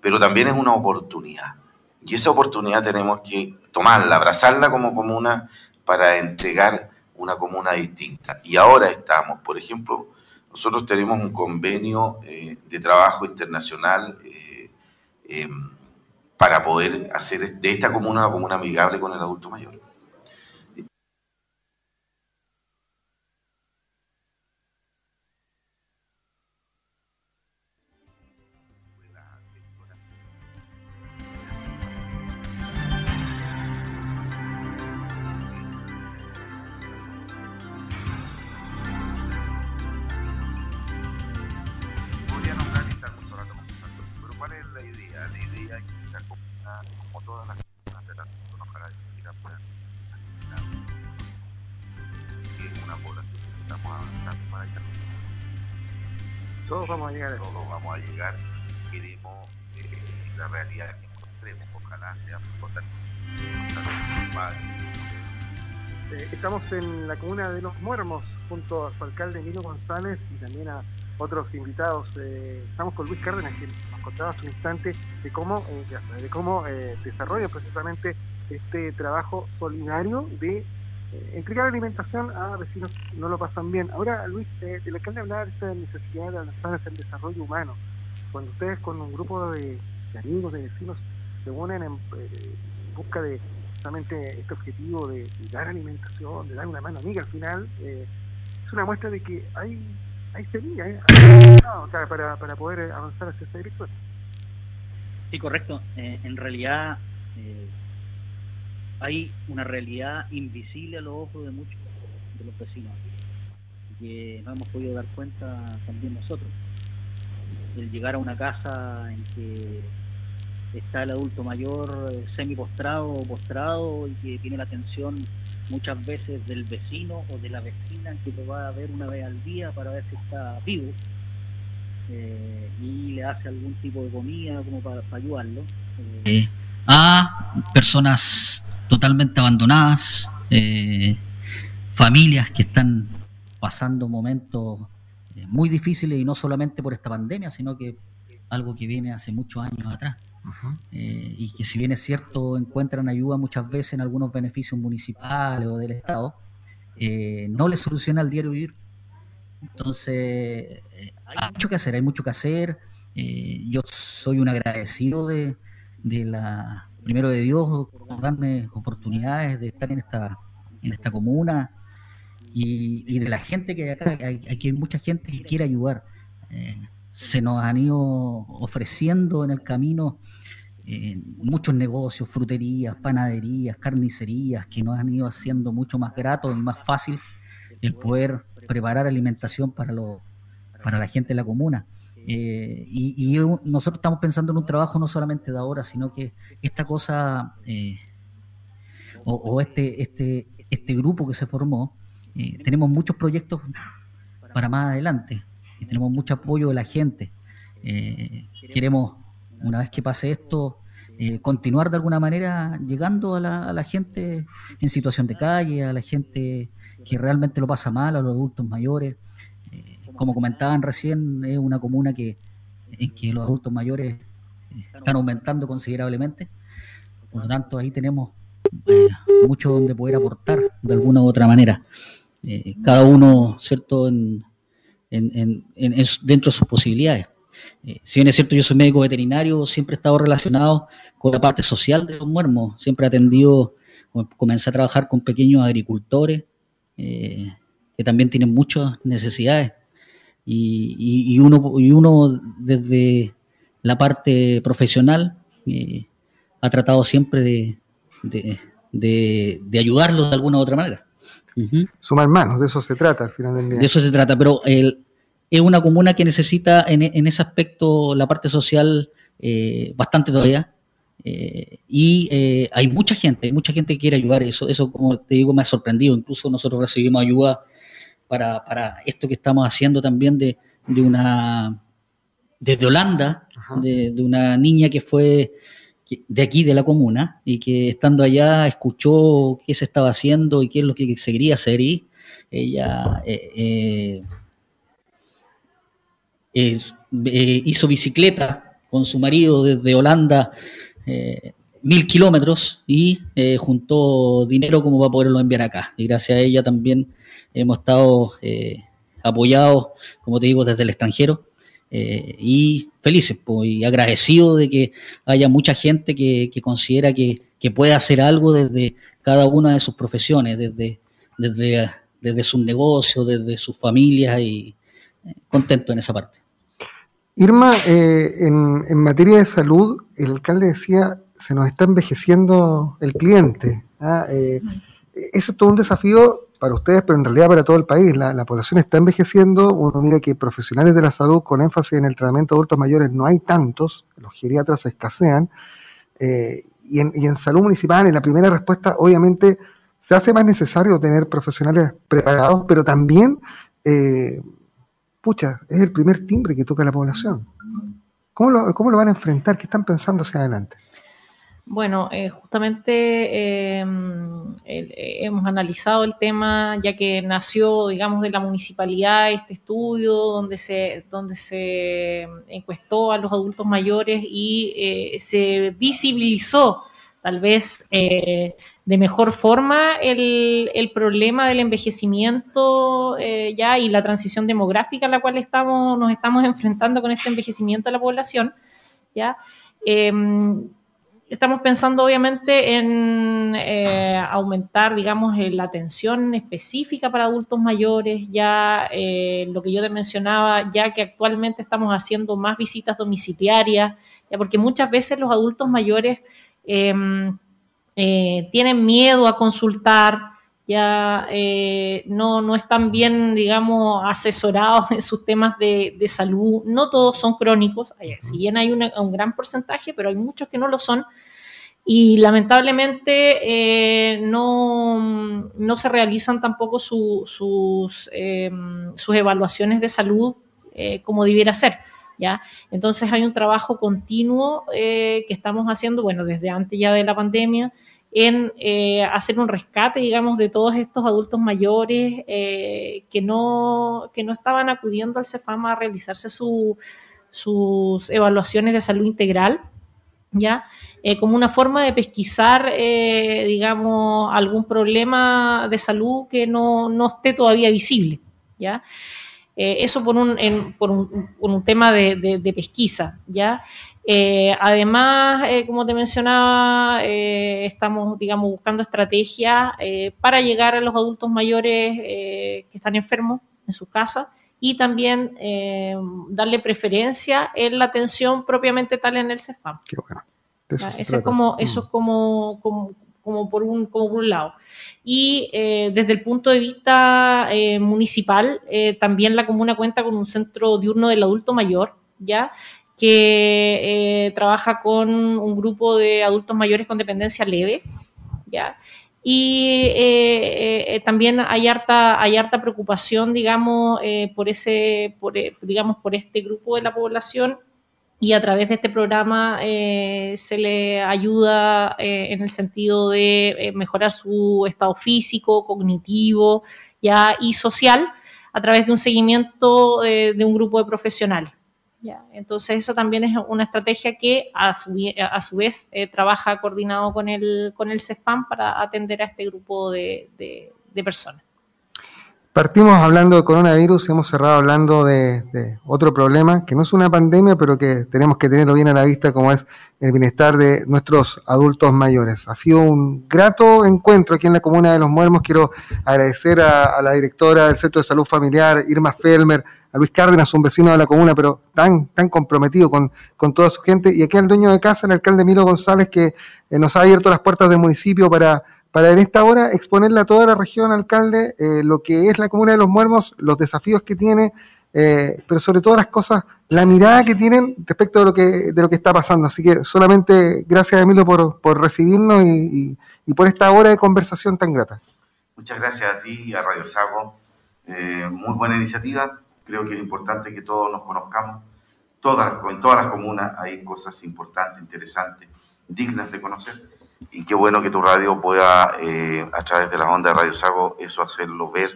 pero también es una oportunidad. Y esa oportunidad tenemos que tomarla, abrazarla como comuna para entregar una comuna distinta. Y ahora estamos, por ejemplo, nosotros tenemos un convenio eh, de trabajo internacional eh, em, para poder hacer de esta comuna una comuna amigable con el adulto mayor. Todos vamos a llegar. Todos vamos a llegar. Queremos eh, la realidad que encontremos. Ojalá sea eh, Estamos en la comuna de Los Muermos junto a su alcalde Nino González y también a otros invitados. Eh, estamos con Luis Cárdenas, que nos contaba hace un instante de cómo, de cómo desarrolla precisamente este trabajo solidario de eh, entregar alimentación a vecinos que no lo pasan bien. Ahora, Luis, eh, el alcalde hablaba de esta necesidad de avanzar el desarrollo humano. Cuando ustedes con un grupo de, amigos, de vecinos, se unen en, eh, busca de justamente este objetivo de, dar alimentación, de dar una mano amiga al final, eh, es una muestra de que hay hay semilla para, para poder avanzar hacia esa dirección. Sí, correcto. en realidad, hay una realidad invisible a los ojos de muchos de los vecinos. que nos hemos podido dar cuenta también nosotros. El llegar a una casa en que está el adulto mayor eh, semi postrado o postrado y que tiene la atención muchas veces del vecino o de la vecina que lo va a ver una vez al día para ver si está vivo eh, y le hace algún tipo de comida como para, ayudarlo. Eh, a personas totalmente abandonadas, familias que están pasando momentos muy difíciles y no solamente por esta pandemia, sino que algo que viene hace muchos años atrás. Eh, y que si bien es cierto encuentran ayuda muchas veces en algunos beneficios municipales o del Estado, eh, no les soluciona el diario vivir. Entonces, eh, hay mucho que hacer, hay mucho que hacer. yo soy un agradecido de, la, primero de Dios por darme oportunidades de estar en esta, en esta comuna y, de la gente que hay acá, hay, hay mucha gente que quiere ayudar se nos han ido ofreciendo en el camino eh, muchos negocios, fruterías, panaderías, carnicerías, que nos han ido haciendo mucho más grato y más fácil el poder preparar alimentación para, lo, para la gente de la comuna. Eh, y, nosotros estamos pensando en un trabajo no solamente de ahora, sino que esta cosa eh, o, este, este, este grupo que se formó, tenemos muchos proyectos para más adelante y tenemos mucho apoyo de la gente. Eh, queremos, una vez que pase esto, eh, continuar de alguna manera llegando a la, gente en situación de calle, a la gente que realmente lo pasa mal, a los adultos mayores. Eh, como comentaban recién, es una comuna que, en que los adultos mayores están aumentando considerablemente. Por lo tanto, ahí tenemos mucho donde poder aportar de alguna u otra manera. cada uno, ¿cierto?, en, en, dentro de sus posibilidades. Eh, si bien es cierto, yo soy médico veterinario, siempre he estado relacionado con la parte social de los muermos, siempre he atendido, comencé a trabajar con pequeños agricultores eh, que también tienen muchas necesidades y, uno, y uno desde la parte profesional eh, ha tratado siempre de, de, ayudarlos de alguna u otra manera. Sumar manos, de eso se trata al final del día. De eso se trata, pero es una comuna que necesita en, ese aspecto la parte social eh, bastante todavía. Eh, y eh, hay mucha gente, mucha gente que quiere ayudar. Eso, eso, como te digo, me ha sorprendido. Incluso nosotros recibimos ayuda para, para esto que estamos haciendo también de, de una desde Holanda, de, de, una niña que fue de aquí, de la comuna, y que estando allá escuchó qué se estaba haciendo y qué es lo que se quería hacer, y ella eh, eh, eh, hizo bicicleta con su marido desde Holanda mil kilómetros y juntó dinero como para poderlo enviar acá. Y gracias a ella también hemos estado apoyados, como te digo, desde el extranjero eh, y felices y agradecidos de que haya mucha gente que, considera que, puede hacer algo desde cada una de sus profesiones, desde, desde, desde sus negocios, desde sus familias y eh, contento en esa parte. Irma, eh, en, en, materia de salud, el alcalde decía, se nos está envejeciendo el cliente. ¿ah? eso es todo un desafío para ustedes, pero en realidad para todo el país. La, población está envejeciendo. Uno mira que profesionales de la salud con énfasis en el tratamiento de adultos mayores no hay tantos, los geriatras escasean. Eh, y, en, salud municipal, en la primera respuesta, obviamente se hace más necesario tener profesionales preparados, pero también, eh, pucha, es el primer timbre que toca la población. ¿Cómo lo, ¿Cómo lo van a enfrentar? ¿Qué están pensando hacia adelante? Bueno, eh, justamente eh, hemos analizado el tema ya que nació, digamos, de la municipalidad este estudio donde se, donde se encuestó a los adultos mayores y eh, se visibilizó tal vez de mejor forma el, el, problema del envejecimiento ya y la transición demográfica a la cual estamos, nos estamos enfrentando con este envejecimiento de la población, ya. Em, Estamos pensando obviamente en eh, aumentar, digamos, eh, la atención específica para adultos mayores, ya eh, lo que yo te mencionaba, ya que actualmente estamos haciendo más visitas domiciliarias, ya porque muchas veces los adultos mayores em, tienen miedo a consultar, ya eh, no, no están bien, digamos, asesorados en sus temas de, salud. No todos son crónicos, si bien hay un gran porcentaje, pero hay muchos que no lo son. Y lamentablemente eh, no, no, se realizan tampoco sus, em, sus evaluaciones de salud eh, como debiera ser. ¿Ya? Entonces hay un trabajo continuo que estamos haciendo, bueno, desde antes ya de la pandemia, en eh, hacer un rescate, digamos, de todos estos adultos mayores eh, que, no, que no estaban acudiendo al CEFAM a realizarse sus evaluaciones de salud integral, ¿ya? Eh, como una forma de pesquisar, digamos, algún problema de salud que no, no esté todavía visible, ¿ya? eso por un, por, un, por un, tema de, de pesquisa, ¿ya? Eh, además, eh, como te mencionaba, eh, estamos, digamos, buscando estrategias para llegar a los adultos mayores que están enfermos en sus casas y también darle preferencia en la atención propiamente tal en el CEFAM. Qué bueno. Eso, es como, eso es mm. como, como, por un, como por un lado. Y desde el punto de vista municipal, también la comuna cuenta con un centro diurno del adulto mayor, ¿ya? Que eh, trabaja con un grupo de adultos mayores con dependencia leve, ¿ya? Y eh, eh, también hay harta, hay harta preocupación, digamos, por ese, por, digamos, por este grupo de la población y a través de este programa se le ayuda en el sentido de mejorar su estado físico, cognitivo ya, y social a través de un seguimiento de un grupo de profesionales. Entonces eso también es una estrategia que a su, a su vez eh, trabaja coordinado con el, con el CEFAM para atender a este grupo de, personas. Partimos hablando de coronavirus y hemos cerrado hablando de, otro problema que no es una pandemia, pero que tenemos que tenerlo bien a la vista, como es el bienestar de nuestros adultos mayores. Ha sido un grato encuentro aquí en la Comuna de Los Muermos. Quiero agradecer a, la directora del Centro de Salud Familiar, Irma Felmer, a Luis Cárdenas, un vecino de la comuna, pero tan, tan comprometido con, toda su gente, y aquí al dueño de casa, el alcalde Milo González, que eh, nos ha abierto las puertas del municipio para, para en esta hora exponerle a toda la región, alcalde, eh, lo que es la comuna de los Muermos, los desafíos que tiene, eh, pero sobre todo las cosas, la mirada que tienen respecto de lo que, de lo que está pasando. Así que solamente gracias, Emilio, por, por recibirnos y, y, por esta hora de conversación tan grata. Muchas gracias a ti y a Radio Sago. muy buena iniciativa creo que es importante que todos nos conozcamos. Todas, en todas las comunas hay cosas importantes, interesantes, dignas de conocer. Y qué bueno que tu radio pueda, eh, a través de las ondas de Radio Sago, eso hacerlo ver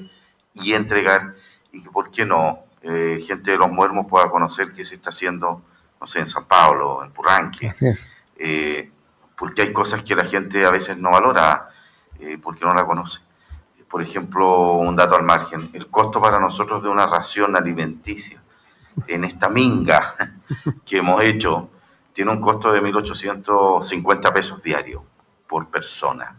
y entregar. Y que, ¿por qué no? Eh, gente de los muermos pueda conocer qué se está haciendo, no sé, en San Pablo, en Purranque. Eh, porque hay cosas que la gente a veces no valora porque no la conoce por ejemplo, un dato al margen, el costo para nosotros de una ración alimenticia en esta minga que hemos hecho tiene un costo de 1.850 pesos diarios por persona.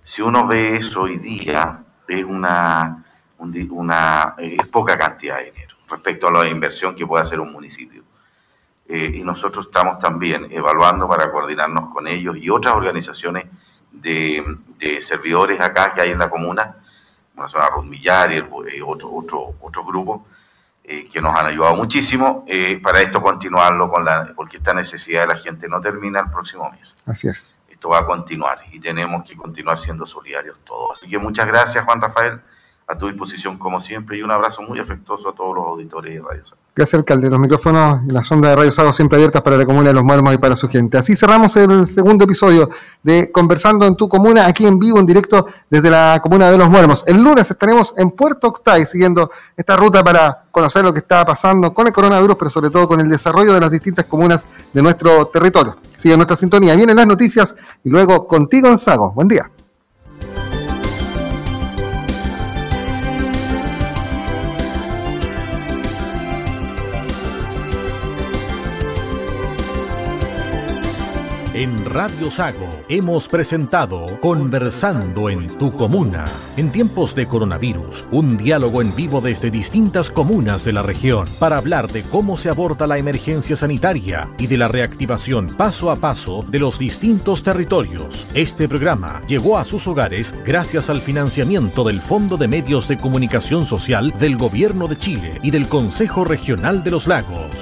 Si uno ve eso hoy día, es una, una es poca cantidad de dinero respecto a la inversión que puede hacer un municipio. Eh, y nosotros estamos también evaluando para coordinarnos con ellos y otras organizaciones de, servidores acá que hay en la comuna una zona Ruth Millar y eh, otro, otro, otro grupo eh, que nos han ayudado muchísimo eh, para esto continuarlo con la, porque esta necesidad de la gente no termina el próximo mes. Así es. Esto va a continuar y tenemos que continuar siendo solidarios todos. Así que muchas gracias Juan Rafael a tu disposición como siempre y un abrazo muy afectuoso a todos los auditores de Radio Sago. Gracias, alcalde. Los micrófonos y las ondas de Radio Sago siempre abiertas para la comuna de Los Muermos y para su gente. Así cerramos el segundo episodio de Conversando en tu comuna, aquí en vivo, en directo desde la comuna de Los Muermos. El lunes estaremos en Puerto Octay siguiendo esta ruta para conocer lo que está pasando con el coronavirus, pero sobre todo con el desarrollo de las distintas comunas de nuestro territorio. Sigue nuestra sintonía. Vienen las noticias y luego contigo en Sago. Buen día. En Radio Sago hemos presentado Conversando en tu comuna. En tiempos de coronavirus, un diálogo en vivo desde distintas comunas de la región para hablar de cómo se aborda la emergencia sanitaria y de la reactivación paso a paso de los distintos territorios. Este programa llegó a sus hogares gracias al financiamiento del Fondo de Medios de Comunicación Social del Gobierno de Chile y del Consejo Regional de los Lagos.